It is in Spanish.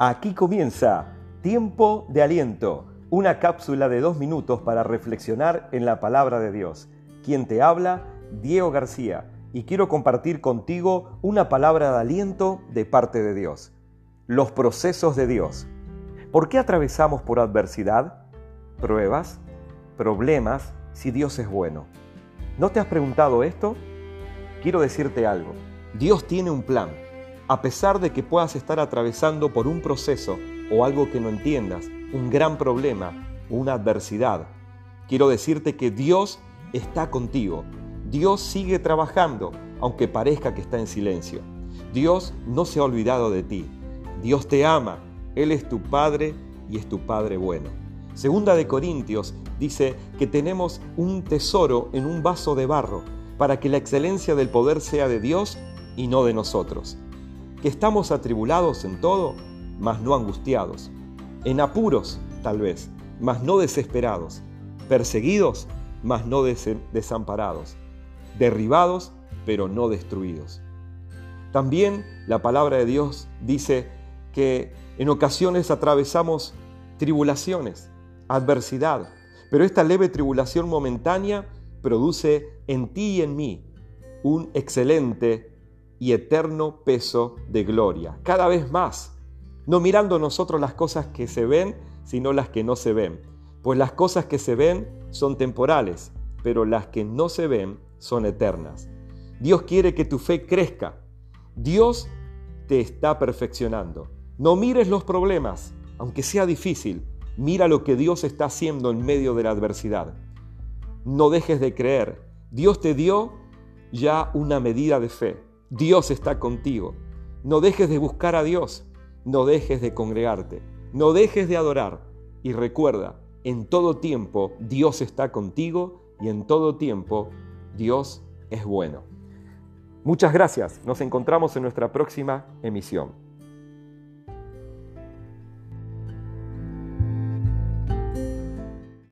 Aquí comienza Tiempo de Aliento, una cápsula de dos minutos para reflexionar en la palabra de Dios. Quien te habla, Diego García, y quiero compartir contigo una palabra de aliento de parte de Dios. Los procesos de Dios. ¿Por qué atravesamos por adversidad, pruebas, problemas si Dios es bueno? ¿No te has preguntado esto? Quiero decirte algo. Dios tiene un plan a pesar de que puedas estar atravesando por un proceso o algo que no entiendas, un gran problema, una adversidad, quiero decirte que Dios está contigo. Dios sigue trabajando, aunque parezca que está en silencio. Dios no se ha olvidado de ti. Dios te ama. Él es tu Padre y es tu Padre bueno. Segunda de Corintios dice que tenemos un tesoro en un vaso de barro para que la excelencia del poder sea de Dios y no de nosotros que estamos atribulados en todo, mas no angustiados, en apuros tal vez, mas no desesperados, perseguidos, mas no desamparados, derribados, pero no destruidos. También la palabra de Dios dice que en ocasiones atravesamos tribulaciones, adversidad, pero esta leve tribulación momentánea produce en ti y en mí un excelente y eterno peso de gloria, cada vez más, no mirando nosotros las cosas que se ven, sino las que no se ven, pues las cosas que se ven son temporales, pero las que no se ven son eternas. Dios quiere que tu fe crezca, Dios te está perfeccionando. No mires los problemas, aunque sea difícil, mira lo que Dios está haciendo en medio de la adversidad. No dejes de creer, Dios te dio ya una medida de fe. Dios está contigo. No dejes de buscar a Dios, no dejes de congregarte, no dejes de adorar y recuerda, en todo tiempo Dios está contigo y en todo tiempo Dios es bueno. Muchas gracias, nos encontramos en nuestra próxima emisión.